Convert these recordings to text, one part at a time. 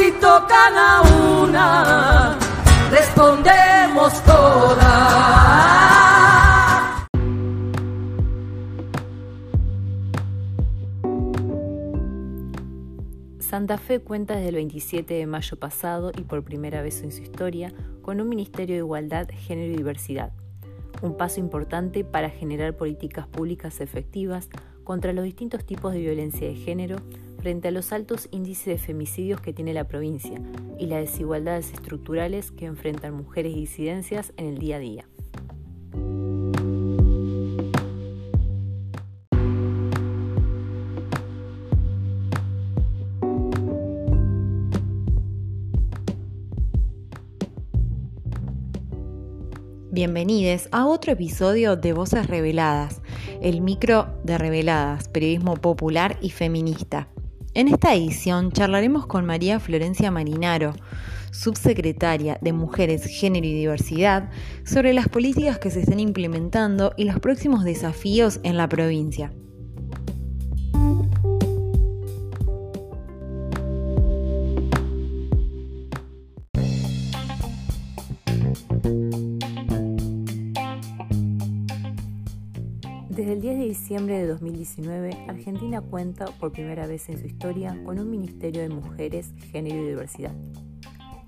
Si tocan a una, respondemos todas. Santa Fe cuenta desde el 27 de mayo pasado y por primera vez en su historia con un Ministerio de Igualdad, Género y Diversidad. Un paso importante para generar políticas públicas efectivas contra los distintos tipos de violencia de género frente a los altos índices de femicidios que tiene la provincia y las desigualdades estructurales que enfrentan mujeres y disidencias en el día a día. Bienvenidos a otro episodio de Voces Reveladas, el micro de Reveladas, periodismo popular y feminista. En esta edición charlaremos con María Florencia Marinaro, subsecretaria de Mujeres, Género y Diversidad, sobre las políticas que se están implementando y los próximos desafíos en la provincia. Diciembre de 2019, Argentina cuenta por primera vez en su historia con un Ministerio de Mujeres, Género y Diversidad.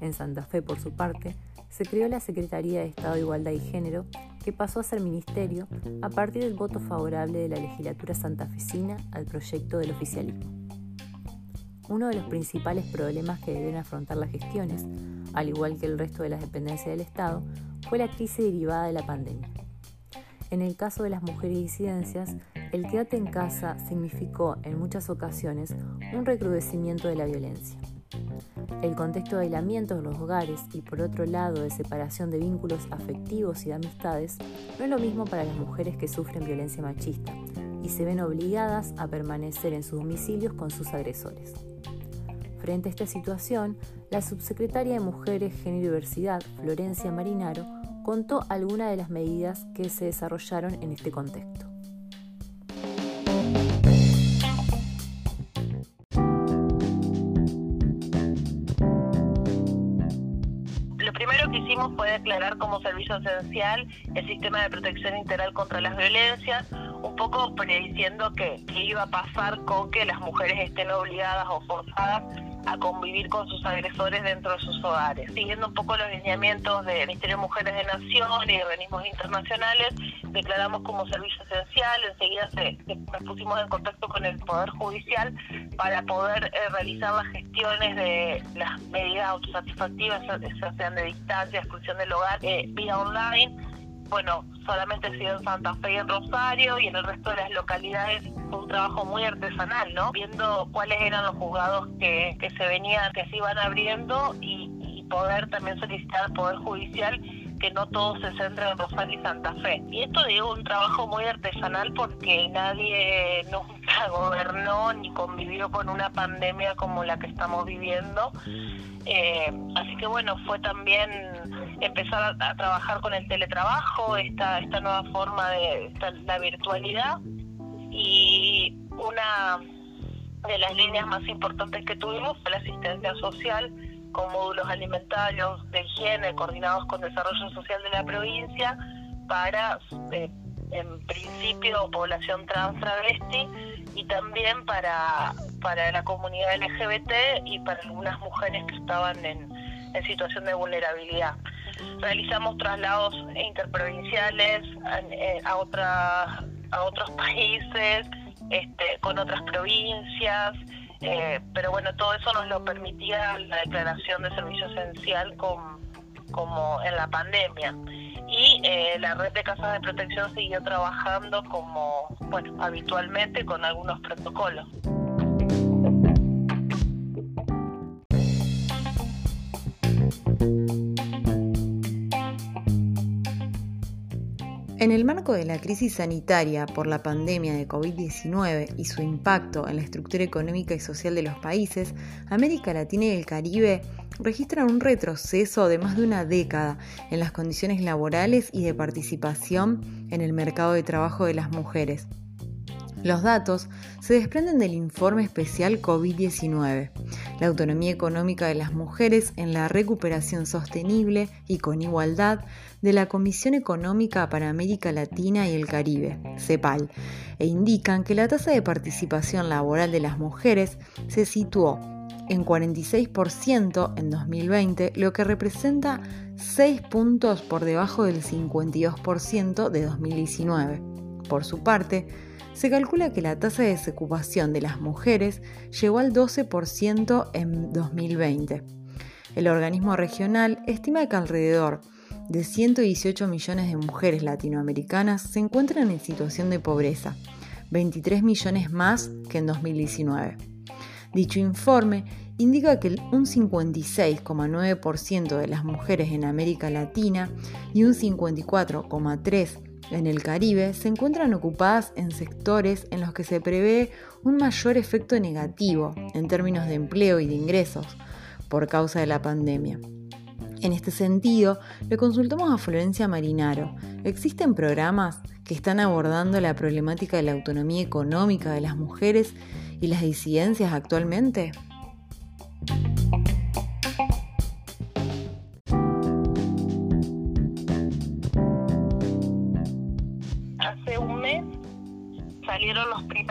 En Santa Fe, por su parte, se creó la Secretaría de Estado de Igualdad y Género, que pasó a ser ministerio a partir del voto favorable de la legislatura santafesina al proyecto del oficialismo. Uno de los principales problemas que deben afrontar las gestiones, al igual que el resto de las dependencias del Estado, fue la crisis derivada de la pandemia. En el caso de las mujeres disidencias, el quédate en casa significó en muchas ocasiones un recrudecimiento de la violencia. El contexto de aislamiento en los hogares y por otro lado de separación de vínculos afectivos y de amistades no es lo mismo para las mujeres que sufren violencia machista y se ven obligadas a permanecer en sus domicilios con sus agresores. Frente a esta situación, la subsecretaria de Mujeres, Género y Diversidad, Florencia Marinaro, contó algunas de las medidas que se desarrollaron en este contexto. Lo primero que hicimos fue declarar como servicio esencial el sistema de protección integral contra las violencias, un poco prediciendo que, que iba a pasar con que las mujeres estén obligadas o forzadas a convivir con sus agresores dentro de sus hogares. Siguiendo un poco los lineamientos del Ministerio de Mujeres de Nación y organismos internacionales, declaramos como servicio esencial, enseguida se, nos pusimos en contacto con el Poder Judicial para poder eh, realizar las gestiones de las medidas autosatisfactivas, sean de distancia, exclusión del hogar, eh, vía online. Bueno, solamente ha sido en Santa Fe y en Rosario y en el resto de las localidades fue un trabajo muy artesanal, ¿no? Viendo cuáles eran los juzgados que, que se venían, que se iban abriendo y, y poder también solicitar Poder Judicial que no todo se centra en Rosario y Santa Fe. Y esto digo un trabajo muy artesanal porque nadie nunca gobernó ni convivió con una pandemia como la que estamos viviendo. Eh, así que bueno, fue también empezar a, trabajar con el teletrabajo, esta, esta nueva forma de la virtualidad y una de las líneas más importantes que tuvimos fue la asistencia social con módulos alimentarios de higiene coordinados con desarrollo social de la provincia para, eh, en principio, población trans travesti y también para, para la comunidad LGBT y para algunas mujeres que estaban en, situación de vulnerabilidad. Realizamos traslados interprovinciales a, a, otra, a otros países, este, con otras provincias, eh, pero bueno, todo eso nos lo permitía la declaración de servicio esencial como en la pandemia. Y eh, la red de casas de protección siguió trabajando como, bueno, habitualmente con algunos protocolos. En el marco de la crisis sanitaria por la pandemia de COVID-19 y su impacto en la estructura económica y social de los países, América Latina y el Caribe registran un retroceso de más de una década en las condiciones laborales y de participación en el mercado de trabajo de las mujeres. Los datos se desprenden del informe especial COVID-19, la autonomía económica de las mujeres en la recuperación sostenible y con igualdad de la Comisión Económica para América Latina y el Caribe, CEPAL, e indican que la tasa de participación laboral de las mujeres se situó en 46% en 2020, lo que representa 6 puntos por debajo del 52% de 2019. Por su parte, se calcula que la tasa de desocupación de las mujeres llegó al 12% en 2020. El organismo regional estima que alrededor de 118 millones de mujeres latinoamericanas se encuentran en situación de pobreza, 23 millones más que en 2019. Dicho informe indica que un 56,9% de las mujeres en América Latina y un 54,3% en el Caribe se encuentran ocupadas en sectores en los que se prevé un mayor efecto negativo en términos de empleo y de ingresos por causa de la pandemia. En este sentido, le consultamos a Florencia Marinaro. ¿Existen programas que están abordando la problemática de la autonomía económica de las mujeres y las disidencias actualmente?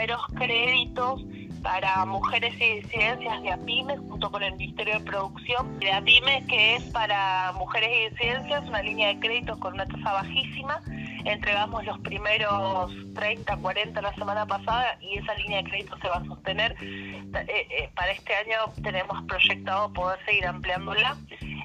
Primeros créditos para mujeres y disidencias de APIMES junto con el Ministerio de Producción de APIMES que es para mujeres y disidencias una línea de créditos con una tasa bajísima entregamos los primeros 30, 40 la semana pasada y esa línea de crédito se va a sostener. Eh, eh, para este año tenemos proyectado poder seguir ampliándola.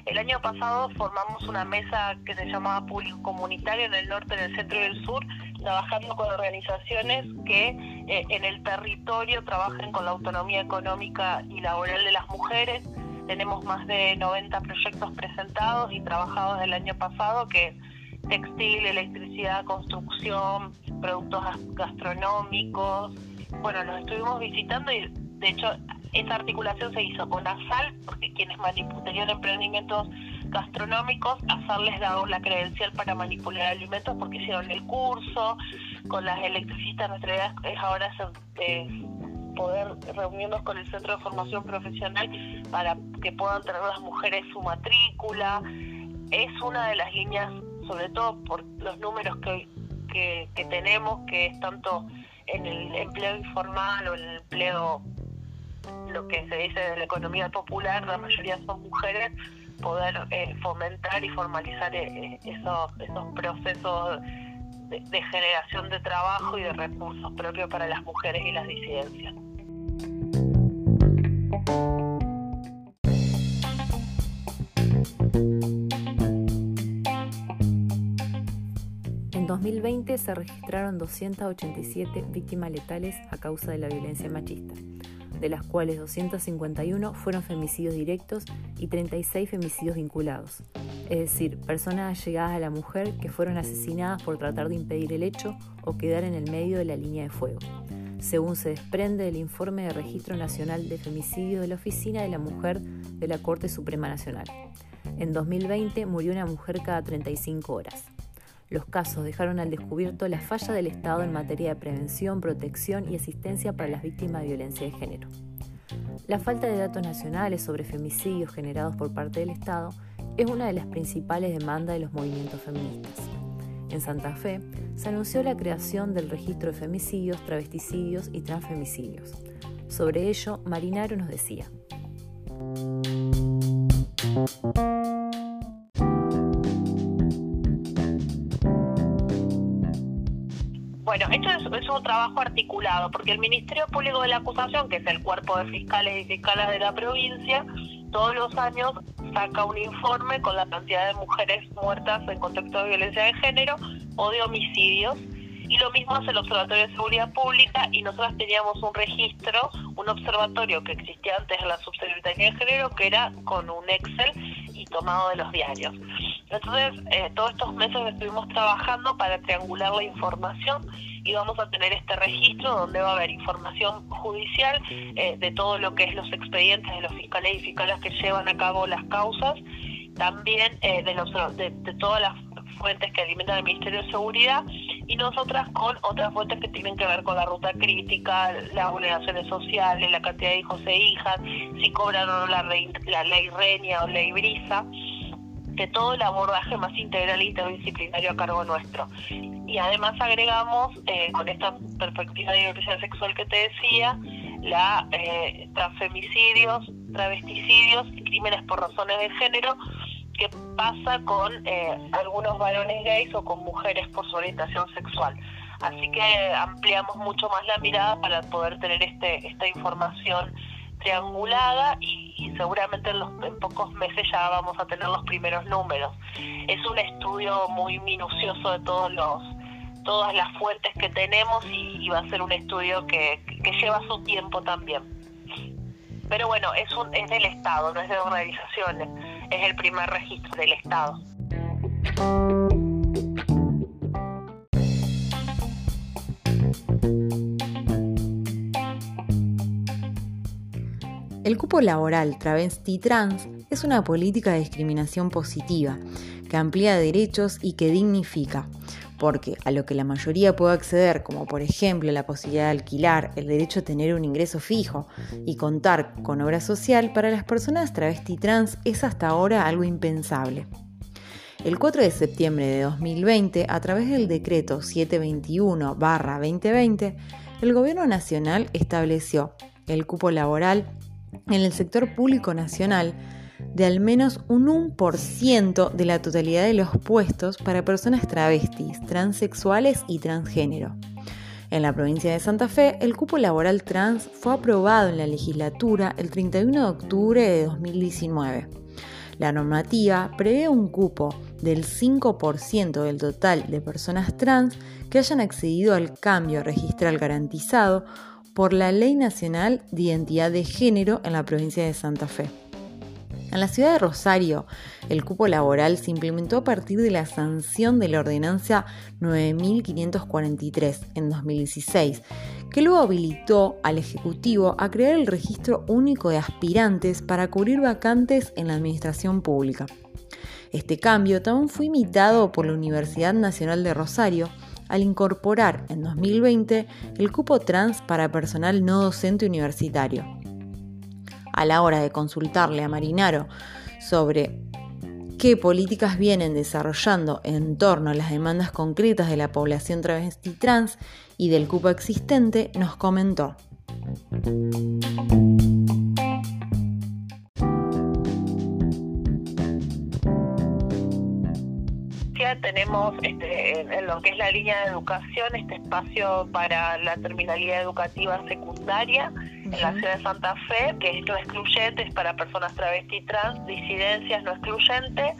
El año pasado formamos una mesa que se llamaba Público Comunitario en el norte, en el centro y el sur, trabajando con organizaciones que eh, en el territorio trabajen con la autonomía económica y laboral de las mujeres. Tenemos más de 90 proyectos presentados y trabajados del año pasado que textil, electricidad, construcción, productos gastronómicos. Bueno, los estuvimos visitando y de hecho esa articulación se hizo con ASAL, porque quienes manipulan emprendimientos gastronómicos, ASAL les dado la credencial para manipular alimentos porque hicieron el curso, con las electricistas nuestra idea es ahora eh, poder reunirnos con el Centro de Formación Profesional para que puedan tener las mujeres su matrícula. Es una de las líneas, sobre todo por los números que, que, que tenemos, que es tanto en el empleo informal o en el empleo lo que se dice de la economía popular, la mayoría son mujeres, poder eh, fomentar y formalizar eh, eh, esos, esos procesos de generación de trabajo y de recursos propios para las mujeres y las disidencias. En 2020 se registraron 287 víctimas letales a causa de la violencia machista de las cuales 251 fueron femicidios directos y 36 femicidios vinculados, es decir, personas allegadas a la mujer que fueron asesinadas por tratar de impedir el hecho o quedar en el medio de la línea de fuego, según se desprende del informe de Registro Nacional de Femicidios de la Oficina de la Mujer de la Corte Suprema Nacional. En 2020 murió una mujer cada 35 horas. Los casos dejaron al descubierto la falla del Estado en materia de prevención, protección y asistencia para las víctimas de violencia de género. La falta de datos nacionales sobre femicidios generados por parte del Estado es una de las principales demandas de los movimientos feministas. En Santa Fe se anunció la creación del registro de femicidios, travesticidios y transfemicidios. Sobre ello, Marinaro nos decía. Bueno, esto es, un trabajo articulado, porque el Ministerio Público de la Acusación, que es el cuerpo de fiscales y fiscales de la provincia, todos los años saca un informe con la cantidad de mujeres muertas en contexto de violencia de género o de homicidios. Y lo mismo hace el Observatorio de Seguridad Pública y nosotros teníamos un registro, un observatorio que existía antes en la Subsecretaría de Género, que era con un Excel y tomado de los diarios. Entonces, eh, todos estos meses estuvimos trabajando para triangular la información y vamos a tener este registro donde va a haber información judicial eh, de todo lo que es los expedientes de los fiscales y fiscales que llevan a cabo las causas, también eh, de, los, de, todas las fuentes que alimentan el Ministerio de Seguridad y nosotras con otras fuentes que tienen que ver con la ruta crítica, las vulneraciones sociales, la cantidad de hijos e hijas, si cobran o no la, la ley Renia o ley Brisa de todo el abordaje más integral e interdisciplinario a cargo nuestro. Y además agregamos, eh, con esta perspectiva de diversidad sexual que te decía, la eh, transfemicidios, travesticidios y crímenes por razones de género, que pasa con eh, algunos varones gays o con mujeres por su orientación sexual. Así que ampliamos mucho más la mirada para poder tener este, esta información triangulada y, seguramente en, los, en pocos meses ya vamos a tener los primeros números. Es un estudio muy minucioso de todos los todas las fuentes que tenemos y, va a ser un estudio que, que, lleva su tiempo también. Pero bueno, es, un, es del Estado, no es de organizaciones, es el primer registro del Estado. El cupo laboral travesti trans es una política de discriminación positiva que amplía derechos y que dignifica, porque a lo que la mayoría puede acceder, como por ejemplo la posibilidad de alquilar, el derecho a tener un ingreso fijo y contar con obra social, para las personas travesti trans es hasta ahora algo impensable. El 4 de septiembre de 2020, a través del decreto 721-2020, el Gobierno Nacional estableció el cupo laboral en el sector público nacional de al menos un 1% de la totalidad de los puestos para personas travestis, transexuales y transgénero. En la provincia de Santa Fe, el cupo laboral trans fue aprobado en la legislatura el 31 de octubre de 2019. La normativa prevé un cupo del 5% del total de personas trans que hayan accedido al cambio registral garantizado por la Ley Nacional de Identidad de Género en la provincia de Santa Fe. En la ciudad de Rosario, el cupo laboral se implementó a partir de la sanción de la ordenanza 9543 en 2016, que luego habilitó al Ejecutivo a crear el registro único de aspirantes para cubrir vacantes en la administración pública. Este cambio también fue imitado por la Universidad Nacional de Rosario, al incorporar en 2020 el cupo trans para personal no docente universitario. A la hora de consultarle a Marinaro sobre qué políticas vienen desarrollando en torno a las demandas concretas de la población travesti trans y del cupo existente, nos comentó. Tenemos este, en lo que es la línea de educación este espacio para la terminalidad educativa secundaria en la ciudad de Santa Fe, que es no excluyente, es para personas travesti trans, disidencias no excluyentes.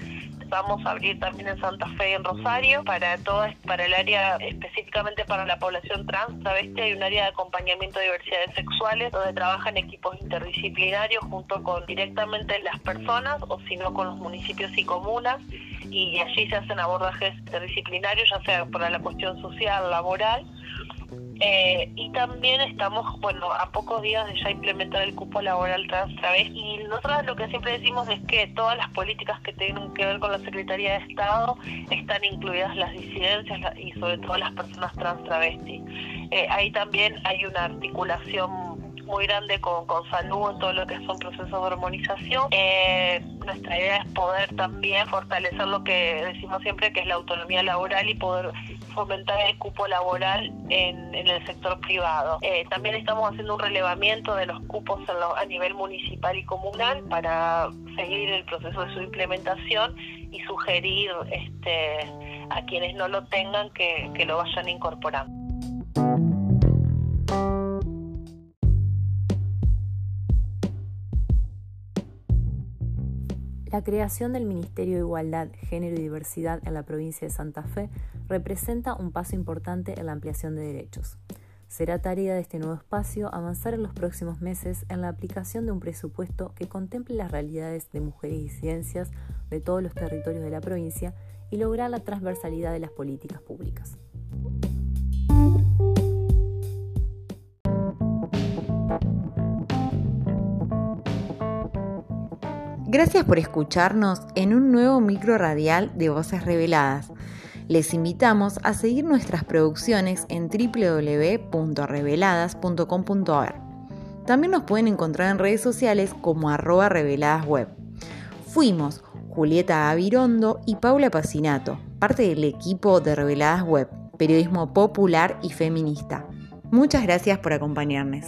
Vamos a abrir también en Santa Fe y en Rosario para todo, para el área específicamente para la población trans, travesti, hay un área de acompañamiento de diversidades sexuales donde trabajan equipos interdisciplinarios junto con directamente las personas o si no con los municipios y comunas y allí se hacen abordajes interdisciplinarios, ya sea para la cuestión social, laboral. Eh, y también estamos, bueno, a pocos días de ya implementar el cupo laboral trans través. Y nosotros lo que siempre decimos es que todas las políticas que tienen que ver con la Secretaría de Estado están incluidas las disidencias y sobre todo las personas trans travestis. Eh, ahí también hay una articulación muy grande con, con salud en todo lo que son procesos de hormonización. Eh, nuestra idea es poder también fortalecer lo que decimos siempre, que es la autonomía laboral y poder fomentar el cupo laboral en, el sector privado. Eh, también estamos haciendo un relevamiento de los cupos a nivel municipal y comunal para seguir el proceso de su implementación y sugerir este, a quienes no lo tengan que, que lo vayan incorporando. La creación del Ministerio de Igualdad, Género y Diversidad en la provincia de Santa Fe representa un paso importante en la ampliación de derechos. Será tarea de este nuevo espacio avanzar en los próximos meses en la aplicación de un presupuesto que contemple las realidades de mujeres y ciencias de todos los territorios de la provincia y lograr la transversalidad de las políticas públicas. Gracias por escucharnos en un nuevo micro radial de Voces Reveladas. Les invitamos a seguir nuestras producciones en www.reveladas.com.ar. También nos pueden encontrar en redes sociales como arroba reveladasweb. Fuimos Julieta Avirondo y Paula Pacinato, parte del equipo de Reveladas Web, periodismo popular y feminista. Muchas gracias por acompañarnos.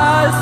al